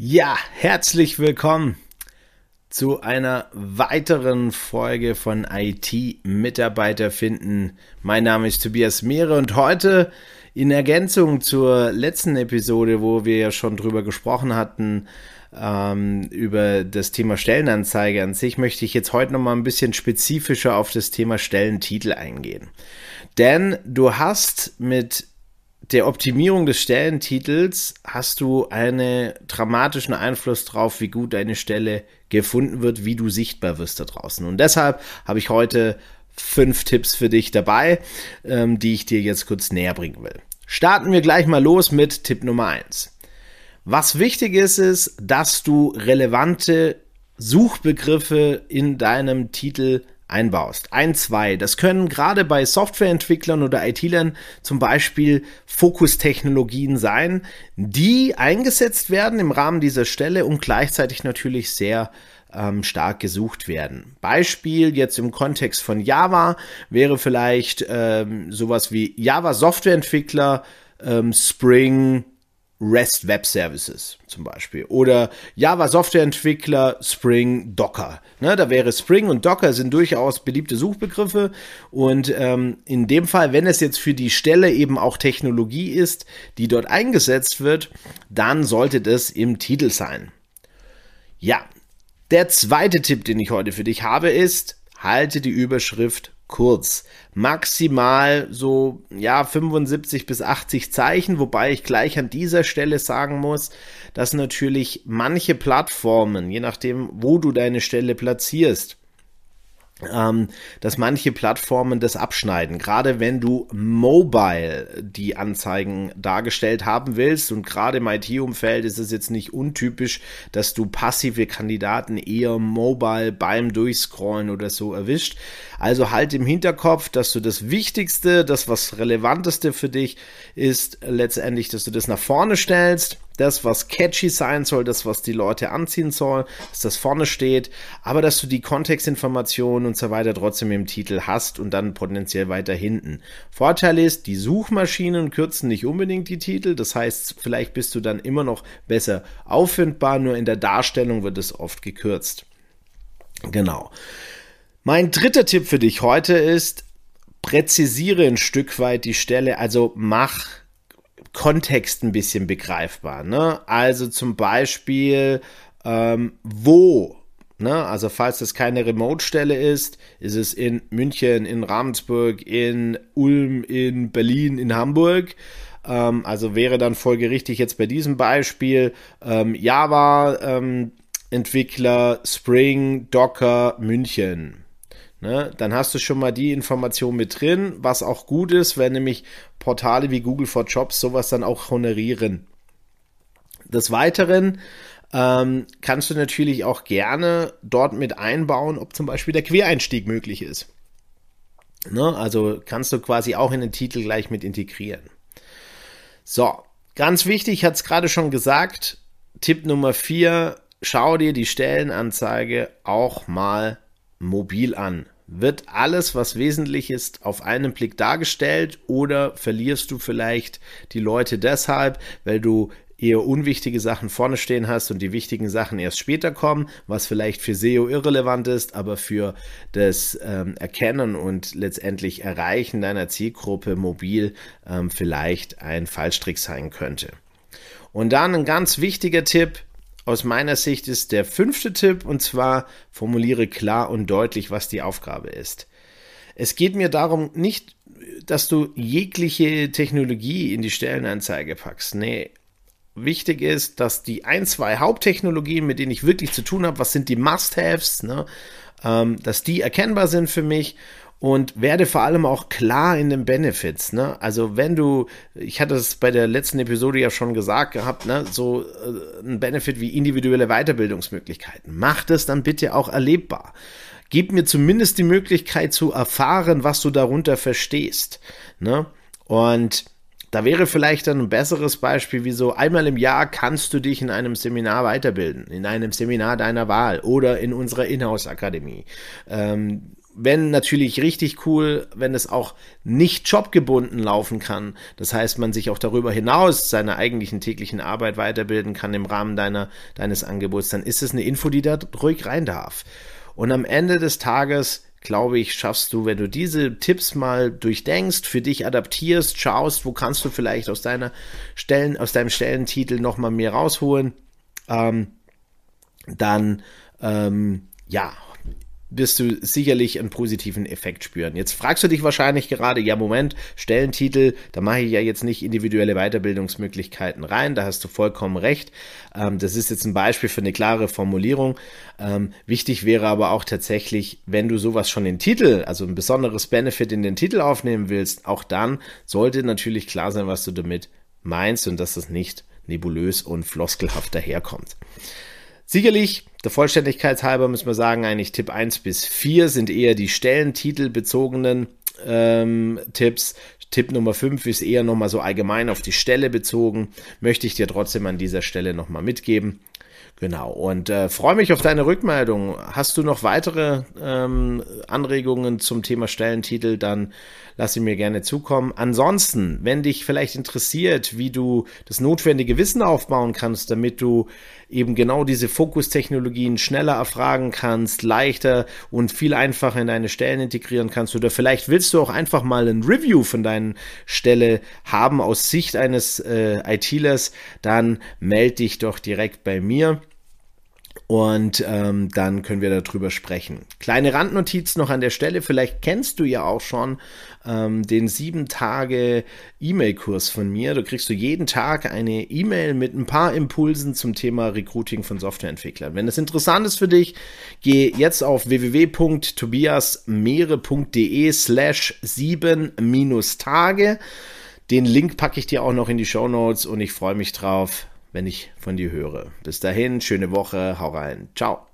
Ja, herzlich willkommen zu einer weiteren Folge von IT Mitarbeiter finden. Mein Name ist Tobias Mehre und heute in Ergänzung zur letzten Episode, wo wir ja schon drüber gesprochen hatten, ähm, über das Thema Stellenanzeige an sich, möchte ich jetzt heute nochmal ein bisschen spezifischer auf das Thema Stellentitel eingehen. Denn du hast mit der Optimierung des Stellentitels hast du einen dramatischen Einfluss drauf, wie gut deine Stelle gefunden wird, wie du sichtbar wirst da draußen. Und deshalb habe ich heute fünf Tipps für dich dabei, ähm, die ich dir jetzt kurz näher bringen will. Starten wir gleich mal los mit Tipp Nummer eins. Was wichtig ist, ist, dass du relevante Suchbegriffe in deinem Titel einbaust. Ein, zwei. Das können gerade bei Softwareentwicklern oder IT-Lern zum Beispiel Fokustechnologien sein, die eingesetzt werden im Rahmen dieser Stelle und gleichzeitig natürlich sehr ähm, stark gesucht werden. Beispiel jetzt im Kontext von Java wäre vielleicht ähm, sowas wie Java Softwareentwickler, ähm, Spring, REST Web Services zum Beispiel oder Java Softwareentwickler Spring Docker. Ne, da wäre Spring und Docker sind durchaus beliebte Suchbegriffe und ähm, in dem Fall, wenn es jetzt für die Stelle eben auch Technologie ist, die dort eingesetzt wird, dann sollte das im Titel sein. Ja, der zweite Tipp, den ich heute für dich habe, ist, halte die Überschrift kurz. Maximal so, ja, 75 bis 80 Zeichen, wobei ich gleich an dieser Stelle sagen muss, dass natürlich manche Plattformen, je nachdem, wo du deine Stelle platzierst, ähm, dass manche Plattformen das abschneiden. Gerade wenn du mobile die Anzeigen dargestellt haben willst und gerade im IT-Umfeld ist es jetzt nicht untypisch, dass du passive Kandidaten eher mobile beim Durchscrollen oder so erwischt. Also halt im Hinterkopf, dass du das Wichtigste, das was Relevanteste für dich ist, letztendlich, dass du das nach vorne stellst das, was catchy sein soll, das, was die Leute anziehen soll, dass das vorne steht, aber dass du die Kontextinformationen und so weiter trotzdem im Titel hast und dann potenziell weiter hinten. Vorteil ist, die Suchmaschinen kürzen nicht unbedingt die Titel, das heißt, vielleicht bist du dann immer noch besser auffindbar, nur in der Darstellung wird es oft gekürzt. Genau. Mein dritter Tipp für dich heute ist, präzisiere ein Stück weit die Stelle, also mach Kontext ein bisschen begreifbar. Ne? Also zum Beispiel, ähm, wo Ne? Also falls das keine Remote-Stelle ist, ist es in München, in Ravensburg, in Ulm, in Berlin, in Hamburg. Ähm, also wäre dann folgerichtig jetzt bei diesem Beispiel ähm, Java ähm, Entwickler Spring Docker München. Ne? Dann hast du schon mal die Information mit drin, was auch gut ist, wenn nämlich Portale wie Google for Jobs sowas dann auch honorieren. Des Weiteren ähm, kannst du natürlich auch gerne dort mit einbauen, ob zum Beispiel der Quereinstieg möglich ist. Ne? Also kannst du quasi auch in den Titel gleich mit integrieren. So, ganz wichtig, ich hatte es gerade schon gesagt, Tipp Nummer 4, schau dir die Stellenanzeige auch mal mobil an. Wird alles, was wesentlich ist, auf einen Blick dargestellt oder verlierst du vielleicht die Leute deshalb, weil du eher unwichtige Sachen vorne stehen hast und die wichtigen Sachen erst später kommen, was vielleicht für SEO irrelevant ist, aber für das ähm, Erkennen und letztendlich Erreichen deiner Zielgruppe mobil ähm, vielleicht ein Fallstrick sein könnte. Und dann ein ganz wichtiger Tipp, aus meiner Sicht ist der fünfte Tipp und zwar formuliere klar und deutlich, was die Aufgabe ist. Es geht mir darum, nicht, dass du jegliche Technologie in die Stellenanzeige packst. Nee, wichtig ist, dass die ein, zwei Haupttechnologien, mit denen ich wirklich zu tun habe, was sind die Must-Haves, ne, ähm, dass die erkennbar sind für mich und werde vor allem auch klar in den Benefits. Ne? Also wenn du, ich hatte es bei der letzten Episode ja schon gesagt gehabt, ne, so äh, ein Benefit wie individuelle Weiterbildungsmöglichkeiten, mach das dann bitte auch erlebbar. Gib mir zumindest die Möglichkeit zu erfahren, was du darunter verstehst. Ne? Und da wäre vielleicht dann ein besseres Beispiel, wie so einmal im Jahr kannst du dich in einem Seminar weiterbilden, in einem Seminar deiner Wahl oder in unserer Inhouse-Akademie. Ähm, wenn natürlich richtig cool, wenn es auch nicht jobgebunden laufen kann. Das heißt, man sich auch darüber hinaus seiner eigentlichen täglichen Arbeit weiterbilden kann im Rahmen deiner, deines Angebots, dann ist es eine Info, die da ruhig rein darf. Und am Ende des Tages glaube ich, schaffst du, wenn du diese Tipps mal durchdenkst, für dich adaptierst, schaust, wo kannst du vielleicht aus deiner Stellen, aus deinem Stellentitel nochmal mehr rausholen, ähm, dann ähm, ja, wirst du sicherlich einen positiven Effekt spüren. Jetzt fragst du dich wahrscheinlich gerade, ja Moment, Stellentitel, da mache ich ja jetzt nicht individuelle Weiterbildungsmöglichkeiten rein, da hast du vollkommen recht. Ähm, das ist jetzt ein Beispiel für eine klare Formulierung. Ähm, wichtig wäre aber auch tatsächlich, wenn du sowas schon in Titel, also ein besonderes Benefit in den Titel aufnehmen willst, auch dann sollte natürlich klar sein, was du damit meinst und dass das nicht nebulös und floskelhaft daherkommt. Sicherlich, der Vollständigkeit halber müssen wir sagen, eigentlich Tipp 1 bis 4 sind eher die stellentitelbezogenen ähm, Tipps. Tipp Nummer 5 ist eher nochmal so allgemein auf die Stelle bezogen. Möchte ich dir trotzdem an dieser Stelle nochmal mitgeben. Genau, und äh, freue mich auf deine Rückmeldung. Hast du noch weitere ähm, Anregungen zum Thema Stellentitel, dann lass sie mir gerne zukommen. Ansonsten, wenn dich vielleicht interessiert, wie du das notwendige Wissen aufbauen kannst, damit du eben genau diese Fokustechnologien schneller erfragen kannst, leichter und viel einfacher in deine Stellen integrieren kannst, oder vielleicht willst du auch einfach mal ein Review von deinen Stelle haben aus Sicht eines äh, ITlers, dann melde dich doch direkt bei mir und ähm, dann können wir darüber sprechen. Kleine Randnotiz noch an der Stelle, vielleicht kennst du ja auch schon ähm, den sieben Tage E-Mail-Kurs von mir. Da kriegst du jeden Tag eine E-Mail mit ein paar Impulsen zum Thema Recruiting von Softwareentwicklern. Wenn das interessant ist für dich, geh jetzt auf www.tobiasmeere.de slash sieben minus Tage. Den Link packe ich dir auch noch in die Show Notes und ich freue mich drauf wenn ich von dir höre. Bis dahin, schöne Woche, hau rein. Ciao.